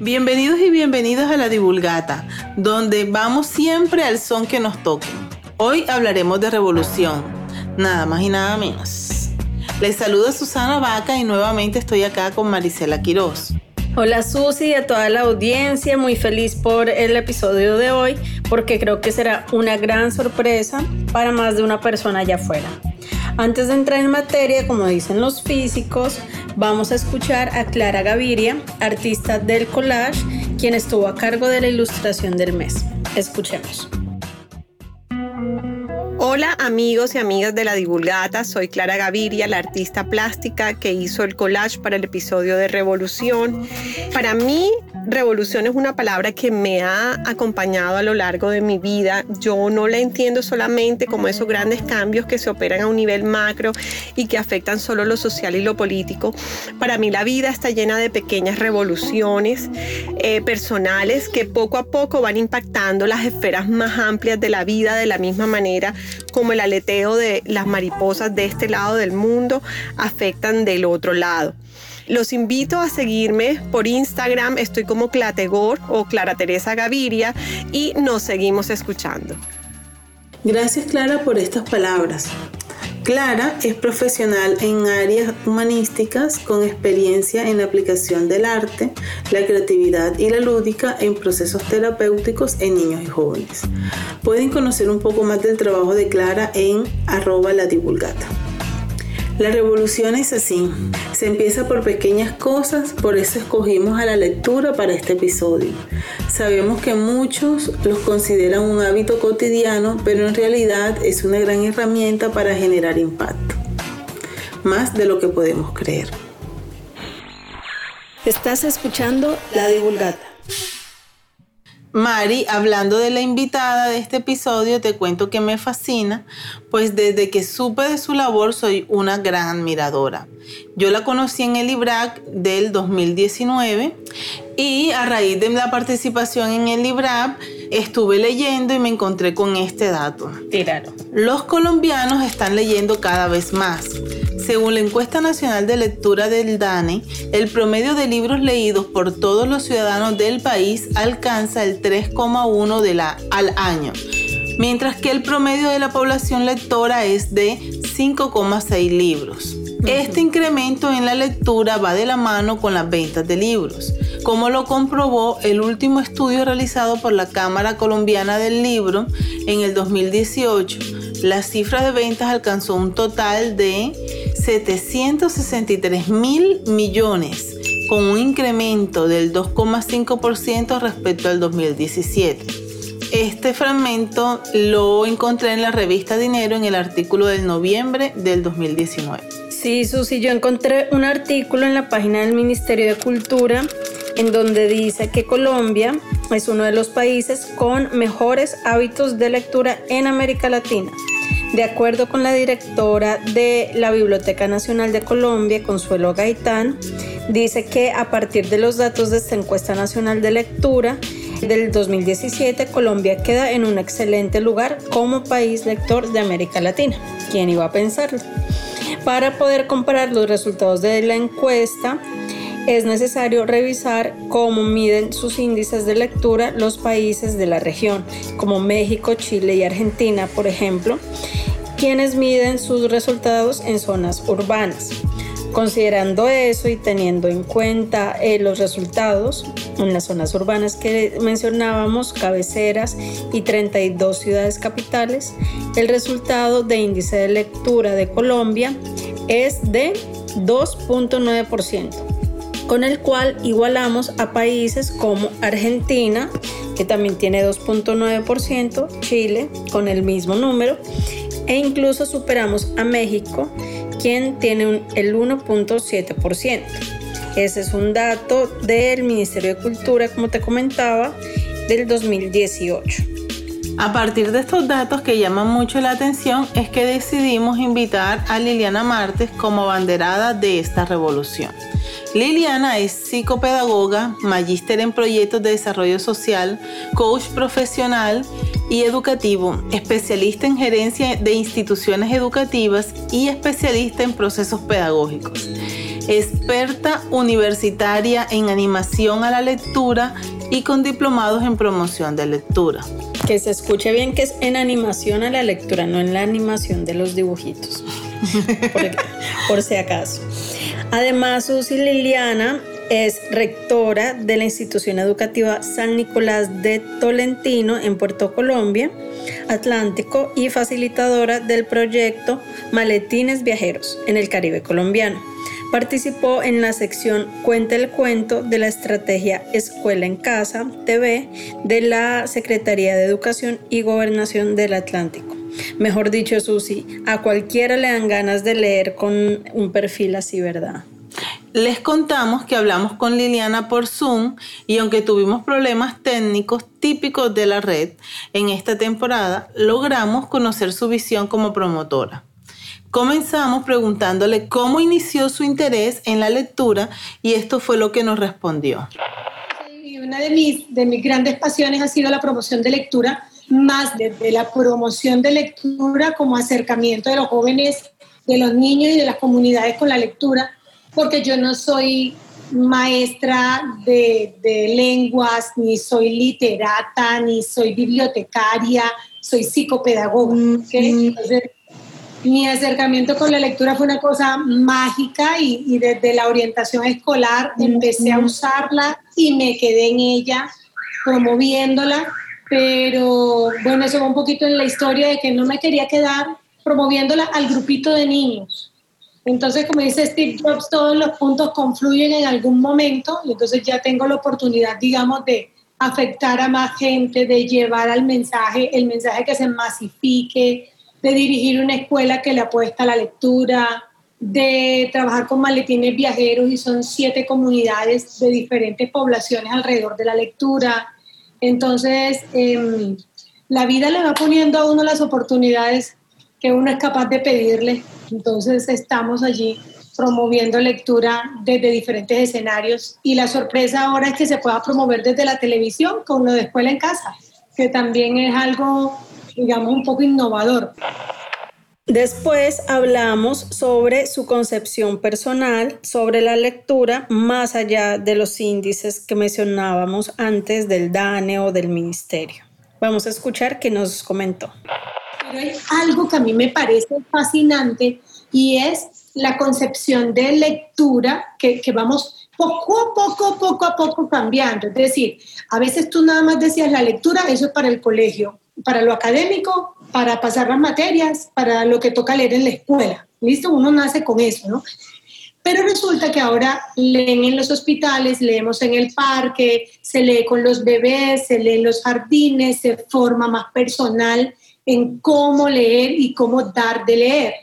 Bienvenidos y bienvenidos a la Divulgata, donde vamos siempre al son que nos toque. Hoy hablaremos de revolución, nada más y nada menos. Les saluda Susana Vaca y nuevamente estoy acá con Marisela Quiroz. Hola Susi y a toda la audiencia, muy feliz por el episodio de hoy porque creo que será una gran sorpresa para más de una persona allá afuera. Antes de entrar en materia, como dicen los físicos, vamos a escuchar a Clara Gaviria, artista del collage, quien estuvo a cargo de la ilustración del mes. Escuchemos. Hola amigos y amigas de la Divulgata, soy Clara Gaviria, la artista plástica que hizo el collage para el episodio de Revolución. Para mí revolución es una palabra que me ha acompañado a lo largo de mi vida. Yo no la entiendo solamente como esos grandes cambios que se operan a un nivel macro y que afectan solo lo social y lo político. Para mí la vida está llena de pequeñas revoluciones eh, personales que poco a poco van impactando las esferas más amplias de la vida de la misma manera como el aleteo de las mariposas de este lado del mundo afectan del otro lado. Los invito a seguirme por Instagram, estoy como Clategor o Clara Teresa Gaviria y nos seguimos escuchando. Gracias Clara por estas palabras. Clara es profesional en áreas humanísticas con experiencia en la aplicación del arte, la creatividad y la lúdica en procesos terapéuticos en niños y jóvenes. Pueden conocer un poco más del trabajo de Clara en arroba la divulgata. La revolución es así. Se empieza por pequeñas cosas, por eso escogimos a la lectura para este episodio. Sabemos que muchos los consideran un hábito cotidiano, pero en realidad es una gran herramienta para generar impacto. Más de lo que podemos creer. Estás escuchando La Divulgata. Mari, hablando de la invitada de este episodio, te cuento que me fascina, pues desde que supe de su labor soy una gran admiradora. Yo la conocí en el IBRAC del 2019 y a raíz de la participación en el IBRAC estuve leyendo y me encontré con este dato. Tíralo. Los colombianos están leyendo cada vez más. Según la encuesta nacional de lectura del DANE, el promedio de libros leídos por todos los ciudadanos del país alcanza el 3,1 al año, mientras que el promedio de la población lectora es de 5,6 libros. Este incremento en la lectura va de la mano con las ventas de libros, como lo comprobó el último estudio realizado por la Cámara Colombiana del Libro en el 2018. La cifra de ventas alcanzó un total de 763 mil millones, con un incremento del 2,5% respecto al 2017. Este fragmento lo encontré en la revista Dinero en el artículo del noviembre del 2019. Sí, Susi, yo encontré un artículo en la página del Ministerio de Cultura en donde dice que Colombia es uno de los países con mejores hábitos de lectura en América Latina. De acuerdo con la directora de la Biblioteca Nacional de Colombia, Consuelo Gaitán, dice que a partir de los datos de esta encuesta nacional de lectura del 2017, Colombia queda en un excelente lugar como país lector de América Latina. ¿Quién iba a pensarlo? Para poder comparar los resultados de la encuesta, es necesario revisar cómo miden sus índices de lectura los países de la región, como México, Chile y Argentina, por ejemplo, quienes miden sus resultados en zonas urbanas. Considerando eso y teniendo en cuenta eh, los resultados en las zonas urbanas que mencionábamos, cabeceras y 32 ciudades capitales, el resultado de índice de lectura de Colombia es de 2.9% con el cual igualamos a países como Argentina, que también tiene 2.9%, Chile con el mismo número, e incluso superamos a México, quien tiene el 1.7%. Ese es un dato del Ministerio de Cultura, como te comentaba, del 2018. A partir de estos datos que llaman mucho la atención es que decidimos invitar a Liliana Martes como banderada de esta revolución. Liliana es psicopedagoga, magíster en proyectos de desarrollo social, coach profesional y educativo, especialista en gerencia de instituciones educativas y especialista en procesos pedagógicos. Experta universitaria en animación a la lectura y con diplomados en promoción de lectura. Que se escuche bien que es en animación a la lectura, no en la animación de los dibujitos, por, si acaso. Además, Susi Liliana es rectora de la institución educativa San Nicolás de Tolentino en Puerto Colombia, Atlántico y facilitadora del proyecto Maletines Viajeros en el Caribe colombiano. Participó en la sección Cuenta el cuento de la estrategia Escuela en Casa TV de la Secretaría de Educación y Gobernación del Atlántico. Mejor dicho, Susi, a cualquiera le dan ganas de leer con un perfil así, ¿verdad? Les contamos que hablamos con Liliana por Zoom y aunque tuvimos problemas técnicos típicos de la red en esta temporada, logramos conocer su visión como promotora. Comenzamos preguntándole cómo inició su interés en la lectura y esto fue lo que nos respondió. una de mis, de mis grandes pasiones ha sido la promoción de lectura, más desde la promoción de lectura como acercamiento de los jóvenes, de los niños y de las comunidades con la lectura, porque yo no soy maestra de, de lenguas, ni soy literata, ni soy bibliotecaria, soy psicopedagoga. ¿okay? mi acercamiento con la lectura fue una cosa mágica y, desde la orientación escolar empecé a usarla y me quedé en ella promoviéndola, pero bueno, eso va un poquito en la historia de que no me quería quedar promoviéndola al grupito de niños. Entonces, como dice Steve Jobs, todos los puntos confluyen en algún momento y entonces ya tengo la oportunidad, digamos, de afectar a más gente, de llevar al mensaje, el mensaje que se masifique, de dirigir una escuela que le apuesta a la lectura, de trabajar con maletines viajeros y son siete comunidades de diferentes poblaciones alrededor de la lectura. Entonces, em, la vida le va poniendo a uno las oportunidades que uno es capaz de pedirle. Entonces, estamos allí promoviendo lectura desde diferentes escenarios y la sorpresa ahora es que se pueda promover desde la televisión con lo de escuela en casa, que también es algo digamos, un poco innovador. Después hablamos sobre su concepción personal, sobre la lectura, más allá de los índices que mencionábamos antes del DANE o del ministerio. Vamos a escuchar qué nos comentó. Pero hay algo que a mí me parece fascinante y es la concepción de lectura que, que vamos poco a poco, poco a poco cambiando. Es decir, a veces tú nada más decías la lectura, eso es para el colegio para lo académico, para pasar las materias, para lo que toca leer en la escuela. ¿Listo? Uno nace con eso, ¿no? Pero resulta que ahora leen en los hospitales, leemos en el parque, se lee con los bebés, se lee en los jardines, se forma más personal en cómo leer y cómo dar de leer.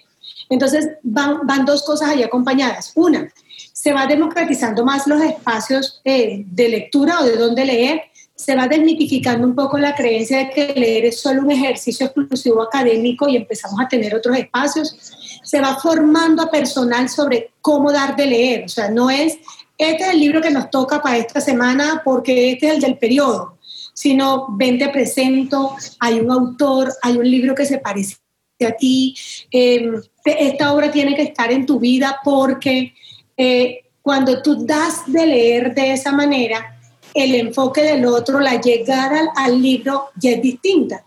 Entonces van, dos cosas ahí acompañadas. Una, se va democratizando más los espacios eh, de lectura o de dónde leer se va desmitificando un poco la creencia de que leer es solo un ejercicio exclusivo académico y empezamos a tener otros espacios. Se va formando a personal sobre cómo dar de leer. O sea, no es, este es el libro que nos toca para esta semana porque este es el del periodo, sino ven, te presento, hay un autor, hay un libro que se parece a ti, em, esta obra tiene que estar en tu vida porque eh, cuando tú das de leer de esa manera, el enfoque del otro, la llegada al, libro ya es distinta.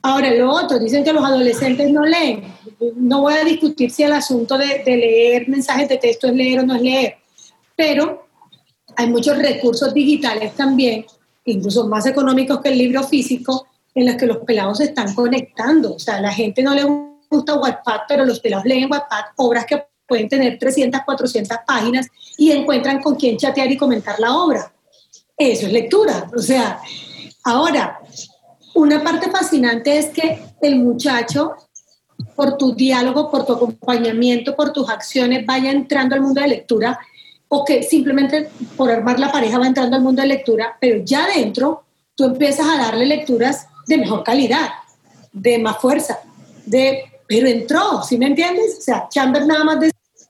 Ahora, lo otro, dicen que los adolescentes no leen. No voy a discutir si el asunto de, leer mensajes de texto es leer o no es leer, pero hay muchos recursos digitales también, incluso más económicos que el libro físico, en los que los pelados se están conectando. O sea, a la gente no le gusta WhatsApp, pero los pelados leen WhatsApp, obras que pueden tener 300, 400 páginas y encuentran con quién chatear y comentar la obra. Eso es lectura. O sea, ahora, una parte fascinante es que el muchacho, por tu diálogo, por tu acompañamiento, por tus acciones, vaya entrando al mundo de lectura o que simplemente por armar la pareja va entrando al mundo de lectura, pero ya dentro tú empiezas a darle lecturas de mejor calidad, de más fuerza, de, pero entró, ¿sí me entiendes? O sea, Chambers nada más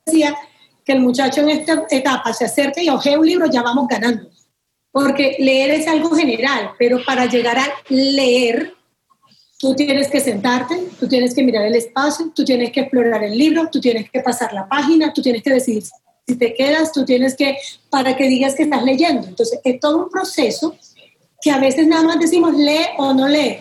decía que el muchacho en esta etapa se acerca y ojea un libro, ya vamos ganando. Porque leer es algo general, pero para llegar a leer, tú tienes que sentarte, tú tienes que mirar el espacio, tú tienes que explorar el libro, tú tienes que pasar la página, tú tienes que decidir si te quedas, tú tienes que, para que digas que estás leyendo. Entonces, es todo un proceso que a veces nada más decimos lee o no lee,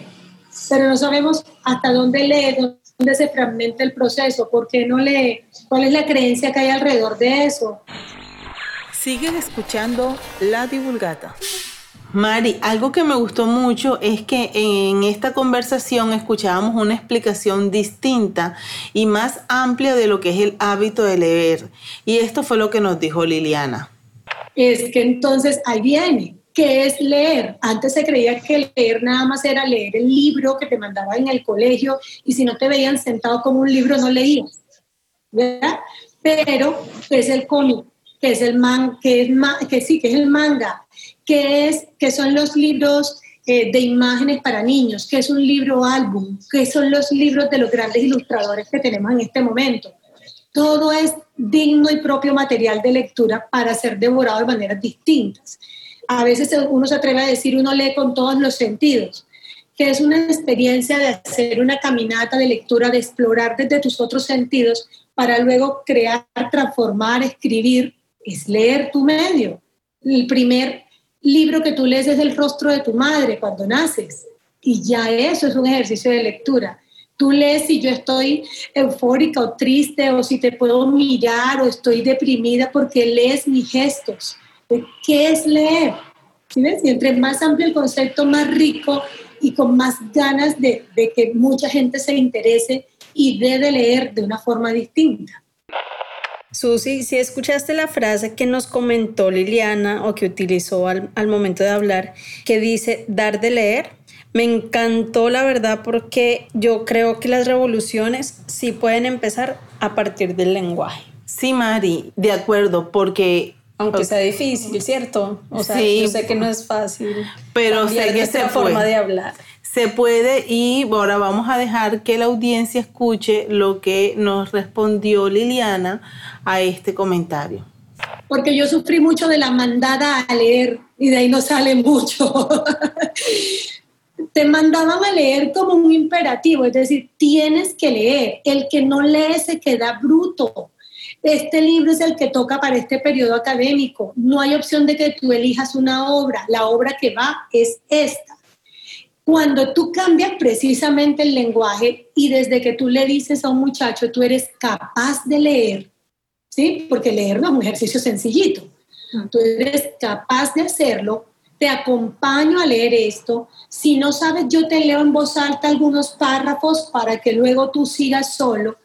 pero no sabemos hasta dónde lee, dónde se fragmenta el proceso, por qué no lee, cuál es la creencia que hay alrededor de eso. Siguen escuchando La Divulgata. Mari, algo que me gustó mucho es que en esta conversación escuchábamos una explicación distinta y más amplia de lo que es el hábito de leer. Y esto fue lo que nos dijo Liliana. Es que entonces ahí viene. ¿Qué es leer? Antes se creía que leer nada más era leer el libro que te mandaban en el colegio y si no te veían sentado como un libro no leías. ¿verdad? Pero es el cómic, que es el man, que es que sí, que es el manga, que es que son los libros eh, de imágenes para niños, que es un libro álbum, que son los libros de los grandes ilustradores que tenemos en este momento. Todo es digno y propio material de lectura para ser devorado de maneras distintas a veces uno se atreve a decir, uno lee con todos los sentidos, que es una experiencia de hacer una caminata de lectura, de explorar desde tus otros sentidos para luego crear, transformar, escribir, es leer tu medio. El primer libro que tú lees es el rostro de tu madre cuando naces y ya eso es un ejercicio de lectura. Tú lees si yo estoy eufórica o triste o si te puedo mirar o estoy deprimida porque lees mis gestos qué es leer. ¿Sí Y entre más amplio el concepto, más rico y con más ganas de, que mucha gente se interese y dé de leer de una forma distinta. Susi, si escuchaste la frase que nos comentó Liliana o que utilizó al, al, momento de hablar, que dice dar de leer, me encantó la verdad porque yo creo que las revoluciones sí pueden empezar a partir del lenguaje. Sí, Mari, de acuerdo, porque aunque sea difícil, ¿cierto? O sea, yo sé que no es fácil. Pero sé que se forma de hablar. Se puede y ahora vamos a dejar que la audiencia escuche lo que nos respondió Liliana a este comentario. Porque yo sufrí mucho de la mandada a leer y de ahí no sale mucho. Te mandaban a leer como un imperativo, es decir, tienes que leer. El que no lee se queda bruto este libro es el que toca para este periodo académico. No hay opción de que tú elijas una obra. La obra que va es esta. Cuando tú cambias precisamente el lenguaje y desde que tú le dices a un muchacho, tú eres capaz de leer, ¿sí? Porque leer no es un ejercicio sencillito. Tú eres capaz de hacerlo, te acompaño a leer esto. Si no sabes, yo te leo en voz alta algunos párrafos para que luego tú sigas solo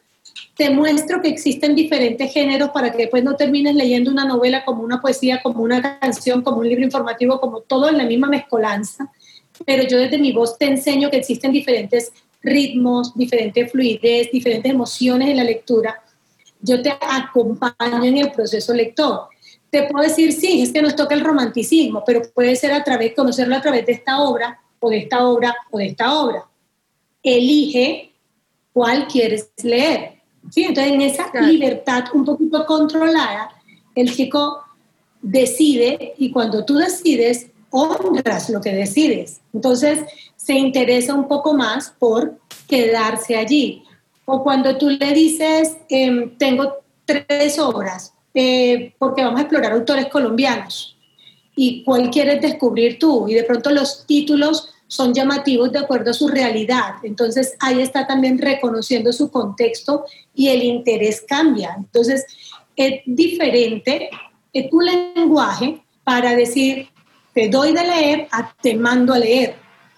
te muestro que existen diferentes géneros para que después no termines leyendo una novela como una poesía, como una canción, como un libro informativo, como todo en la misma mezcolanza. Pero yo desde mi voz te enseño que existen diferentes ritmos, diferentes fluidez, diferentes emociones en la lectura. Yo te acompaño en el proceso lector. Te puedo decir, sí, es que nos toca el romanticismo, pero puede ser a través, conocerlo a través de esta obra, o de esta obra, o de esta obra. Elige cuál quieres leer ¿sí? Entonces, en esa libertad un poquito controlada, el chico decide y cuando tú decides, honras lo que decides. Entonces, se interesa un poco más por quedarse allí. O cuando tú le dices, em, tengo tres obras, eh, porque vamos a explorar autores colombianos, y cuál quieres descubrir tú, y de pronto los títulos son llamativos de acuerdo a su realidad. Entonces ahí está también reconociendo su contexto y el interés cambia. Entonces es diferente es tu lenguaje para decir, te doy de leer a te mando a leer.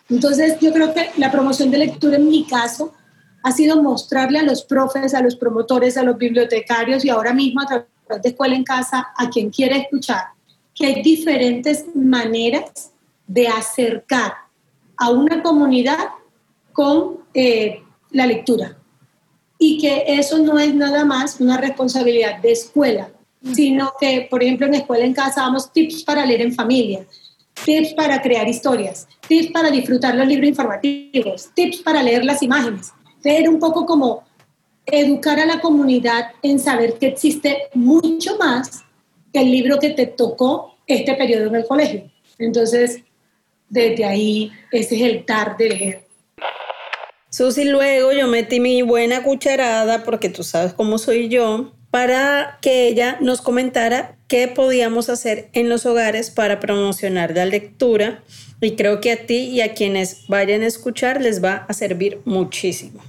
Entonces yo creo que la promoción de lectura en mi caso ha sido mostrarle a los profes, a los promotores, a los bibliotecarios y ahora mismo a través de Escuela en Casa, a quien quiere escuchar, que hay diferentes maneras de acercar a una comunidad con eh, la lectura. Y que eso no es nada más una responsabilidad de escuela, sino que, por ejemplo, en Escuela en Casa damos tips para leer en familia. Tips para crear historias, tips para disfrutar los libros informativos, tips para leer las imágenes. Ser un poco como educar a la comunidad en saber que existe mucho más que el libro que te tocó este periodo en el colegio. Entonces, desde ahí, ese es el dar de leer. Susi, luego yo metí mi buena cucharada, porque tú sabes cómo soy yo, para que ella nos comentara qué podíamos hacer en los hogares para promocionar la lectura. Y creo que a ti y a quienes vayan a escuchar les va a servir muchísimo.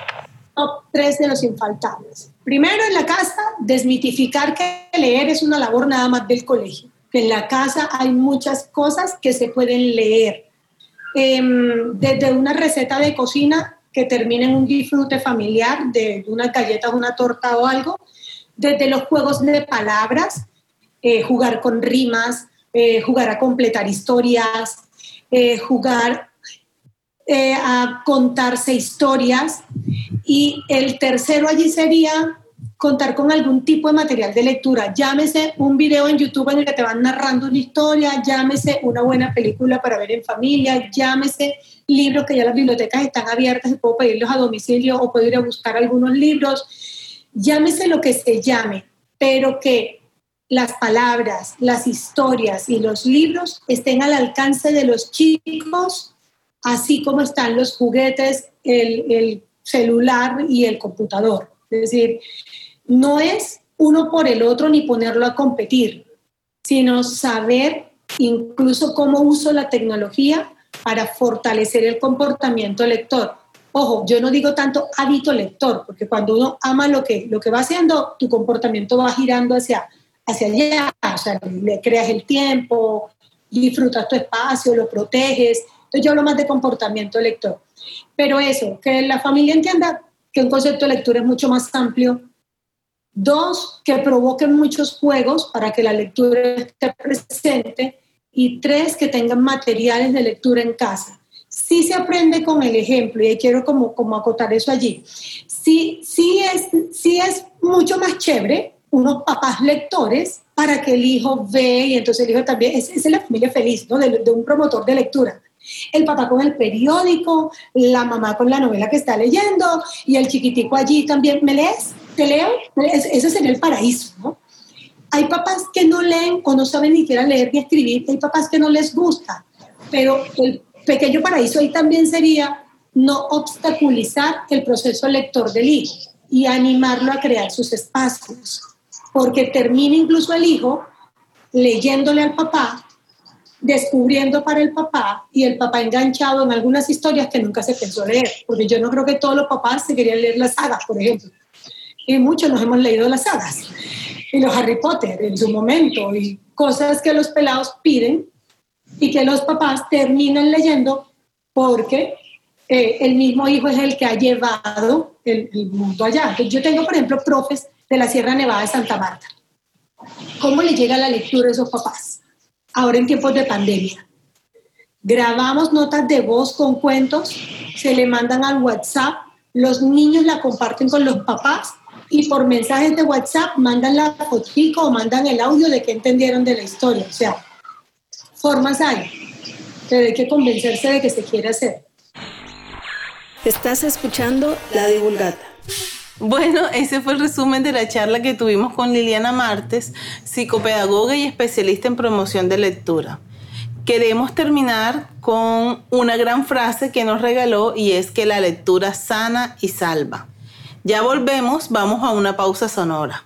Top tres de los infaltables. Primero, en la casa, desmitificar que leer es una labor nada más del colegio. En la casa hay muchas cosas que se pueden leer. Em, desde una receta de cocina que termine en un disfrute familiar de una galleta, una torta o algo, desde los juegos de palabras, eh, jugar con rimas, eh, jugar a completar historias, eh, jugar a contarse historias. Y el tercero allí sería contar con algún tipo de material de lectura. Llámese un video en YouTube en el que te van narrando una historia, llámese una buena película para ver en familia, llámese libros que ya las bibliotecas están abiertas y puedo pedirlos a domicilio o puedo ir a buscar algunos libros. Llámese lo que se llame, pero que las palabras, las historias y los libros estén al alcance de los chicos, así como están los juguetes, el, el celular y el computador. Es decir, no es uno por el otro ni ponerlo a competir, sino saber incluso cómo uso la tecnología para fortalecer el comportamiento lector. Ojo, yo no digo tanto hábito lector, porque cuando uno ama lo que, lo que va haciendo, tu comportamiento va girando hacia, hacia allá, o sea, le creas el tiempo, disfrutas tu espacio, lo proteges. Entonces yo hablo más de comportamiento lector. Pero eso, que la familia entienda que un concepto de lectura es mucho más amplio Dos, que provoquen muchos juegos para que la lectura esté presente. Y tres, que tengan materiales de lectura en casa. Sí se aprende con el ejemplo, y quiero como, como acotar eso allí. Sí, sí, es, sí es mucho más chévere unos papás lectores para que el hijo ve y entonces el hijo también, es, es la familia feliz, ¿no? de, un promotor de lectura el papá con el periódico, la mamá con la novela que está leyendo y el chiquitico allí también, ¿me lees? ¿Te leo? Ese sería el paraíso, ¿no? Hay papás que no leen o no saben ni siquiera leer ni escribir, hay papás que no les gusta, pero el pequeño paraíso ahí también sería no obstaculizar el proceso lector del hijo y animarlo a crear sus espacios, porque termina incluso el hijo leyéndole al papá descubriendo para el papá y el papá enganchado en algunas historias que nunca se pensó leer, porque yo no creo que todos los papás se querían leer las sagas, por ejemplo. Y muchos nos hemos leído las sagas, y los Harry Potter en su momento, y cosas que los pelados piden y que los papás terminan leyendo porque eh, el mismo hijo es el que ha llevado el, el mundo allá. Yo tengo, por ejemplo, profes de la Sierra Nevada de Santa Marta. ¿Cómo le llega la lectura a esos papás? ahora en tiempos de pandemia. Grabamos notas de voz con cuentos, se le mandan al WhatsApp, los niños la comparten con los papás y por mensajes de WhatsApp mandan la fotico o mandan el audio de que entendieron de la historia. O sea, formas hay, pero hay que convencerse de que se quiere hacer. Estás escuchando La Divulgata. Bueno, ese fue el resumen de la charla que tuvimos con Liliana Martes, psicopedagoga y especialista en promoción de lectura. Queremos terminar con una gran frase que nos regaló y es que la lectura sana y salva. Ya volvemos, vamos a una pausa sonora.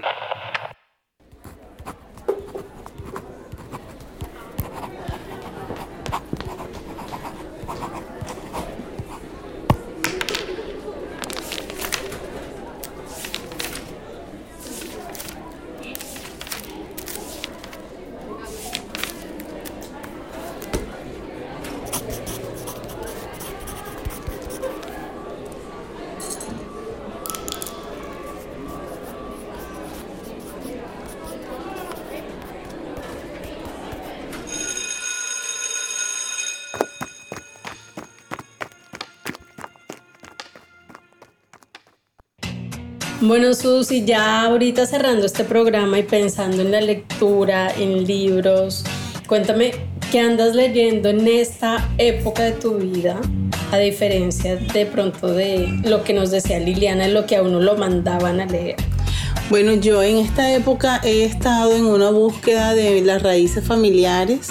Bueno, Susi, ya ahorita cerrando este programa y pensando en la lectura, en libros, cuéntame ¿Qué andas leyendo en esta época de tu vida? A diferencia de pronto de lo que nos decía Liliana, lo que a uno lo mandaban a leer. Bueno, yo en esta época he estado en una búsqueda de las raíces familiares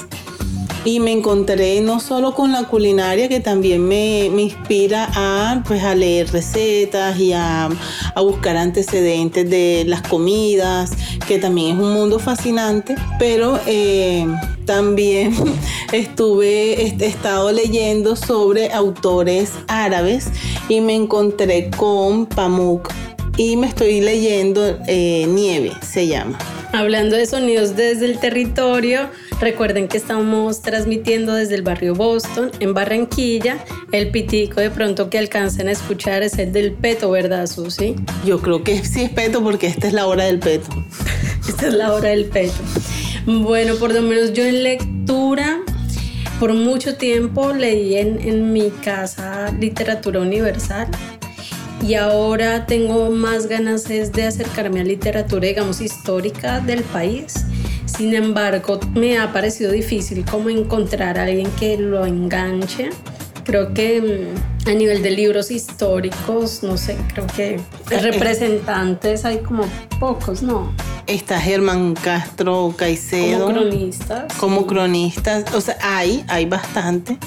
y me encontré no solo con la culinaria que también me, inspira a, pues, a leer recetas y a, buscar antecedentes de las comidas, que también es un mundo fascinante, pero eh, también estuve, he estado leyendo sobre autores árabes y me encontré con Pamuk y me estoy leyendo eh, Nieve, se llama. Hablando de sonidos desde el territorio, recuerden que estamos transmitiendo desde el barrio Boston, en Barranquilla. El pitico de pronto que alcancen a escuchar es el del peto, ¿verdad, Susi? Yo creo que sí es peto porque esta es la hora del peto. esta es la hora del peto. Bueno, por lo menos yo en lectura, por mucho tiempo leí en, en mi casa literatura universal y ahora tengo más ganas es de acercarme a literatura, digamos, histórica del país. Sin embargo, me ha parecido difícil como encontrar a alguien que lo enganche. Creo que mm, a nivel de libros históricos, no sé, creo que representantes hay como pocos, ¿no? Está Germán Castro Caicedo. Como cronistas. Como cronistas. O sea, hay, hay bastante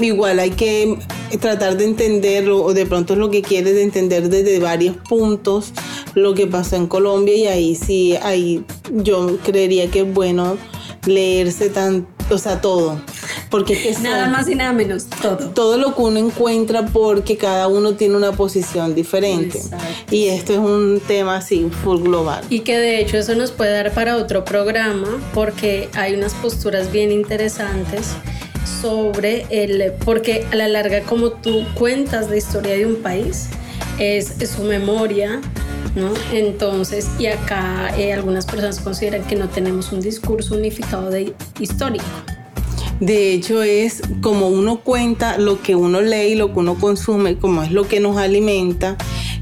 igual hay que tratar de entenderlo o de pronto es lo que quieres de entender desde varios puntos lo que pasó en Colombia y ahí sí, ahí yo creería que es bueno leerse tan, o sea, todo. Porque es nada más y nada menos, todo. Todo lo que uno encuentra porque cada uno tiene una posición diferente. Y esto es un tema así, full global. Y que de hecho eso nos puede dar para otro programa porque hay unas posturas bien interesantes sobre el, porque a la larga como tú cuentas la historia de un país, es, su memoria, ¿no? Entonces, y acá eh, algunas personas consideran que no tenemos un discurso unificado de histórico. De hecho, es como uno cuenta lo que uno lee y lo que uno consume, como es lo que nos alimenta,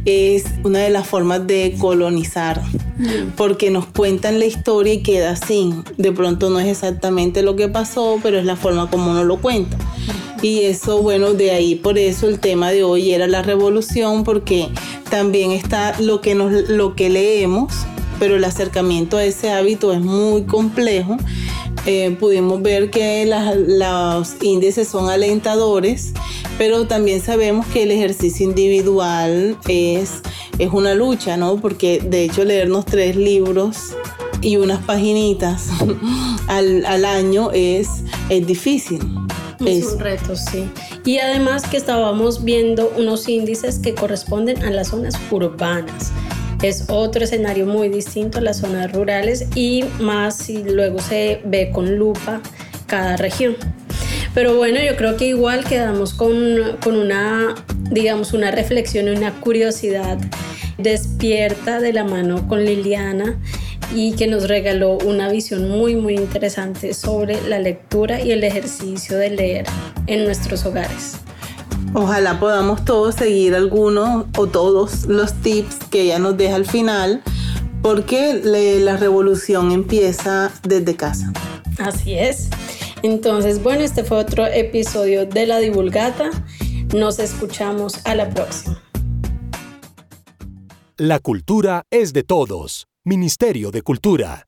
es una de las formas de colonizar, mm. porque nos cuentan la historia y queda así. De pronto no es exactamente lo que pasó, pero es la forma como uno lo cuenta. Y eso, bueno, de ahí por eso el tema de hoy era la revolución, porque también está lo que, nos, lo que leemos, pero el acercamiento a ese hábito es muy complejo. Eh, pudimos ver que los índices son alentadores pero también sabemos que el ejercicio individual es, es una lucha, ¿no? Porque de hecho leernos tres libros y unas paginitas al, al año es, es difícil. Es, un reto, sí. Y además que estábamos viendo unos índices que corresponden a las zonas urbanas. Es otro escenario muy distinto las zonas rurales y más si luego se ve con lupa cada región. Pero bueno, yo creo que igual quedamos con, con una, digamos, una reflexión y una curiosidad despierta de la mano con Liliana y que nos regaló una visión muy muy interesante sobre la lectura y el ejercicio de leer en nuestros hogares. Ojalá podamos todos seguir algunos o todos los tips que ella nos deja al final, porque la revolución empieza desde casa. Así es. Entonces, bueno, este fue otro episodio de La Divulgata. Nos escuchamos a la próxima. La cultura es de todos. Ministerio de Cultura.